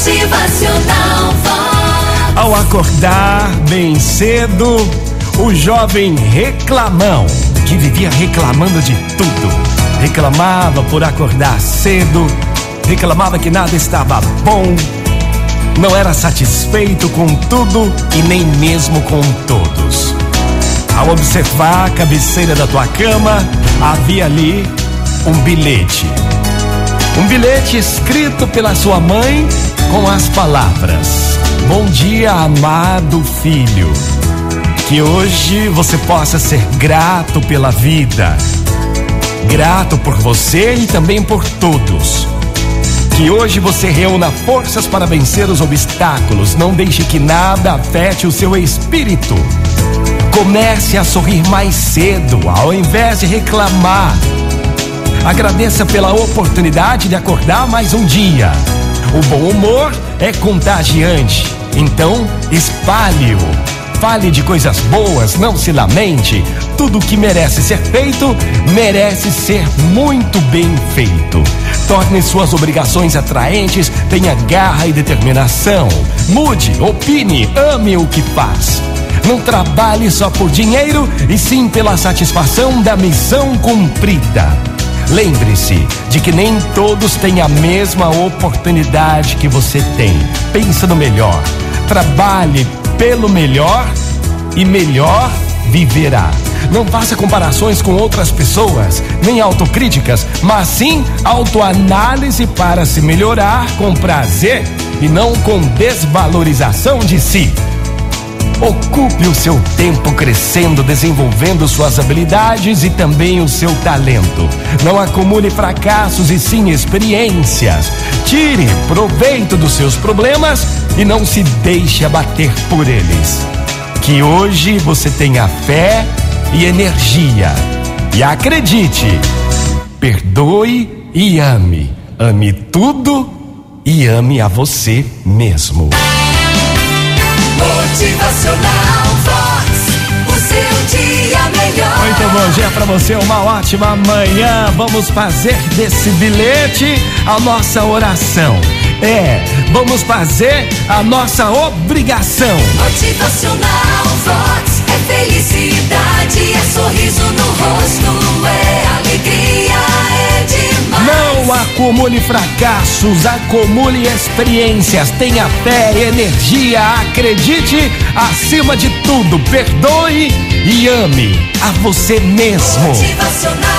Motivacional Vox. Ao acordar bem cedo, o jovem reclamão, que vivia reclamando de tudo, reclamava por acordar cedo, reclamava que nada estava bom, não era satisfeito com tudo e nem mesmo com todos. Ao observar a cabeceira da tua cama, havia ali um bilhete. Um bilhete escrito pela sua mãe com as palavras: Bom dia, amado filho. Que hoje você possa ser grato pela vida, grato por você e também por todos. Que hoje você reúna forças para vencer os obstáculos. Não deixe que nada afete o seu espírito. Comece a sorrir mais cedo, ao invés de reclamar. Agradeça pela oportunidade de acordar mais um dia. O bom humor é contagiante, então espalhe-o. Fale de coisas boas, não se lamente. Tudo que merece ser feito, merece ser muito bem feito. Torne suas obrigações atraentes, tenha garra e determinação. Mude, opine, ame o que faz. Não trabalhe só por dinheiro, e sim pela satisfação da missão cumprida. Lembre-se de que nem todos têm a mesma oportunidade que você tem. Pensa no melhor. Trabalhe pelo melhor e melhor viverá. Não faça comparações com outras pessoas, nem autocríticas, mas sim autoanálise para se melhorar com prazer e não com desvalorização de si. Ocupe o seu tempo crescendo, desenvolvendo suas habilidades e também o seu talento. Não acumule fracassos e sim experiências. Tire proveito dos seus problemas e não se deixe abater por eles. Que hoje você tenha fé e energia. E acredite, perdoe e ame. Ame tudo e ame a você mesmo. Bom dia pra você, uma ótima manhã. Vamos fazer desse bilhete a nossa oração. É, vamos fazer a nossa obrigação. Motivacional Vox. É felicidade, é sorriso no rosto, é alegria, é demais. Não acumule fracassos, acumule experiências. Tenha fé, energia, acredite. Acima de tudo, perdoe e ame a você mesmo. Motivacional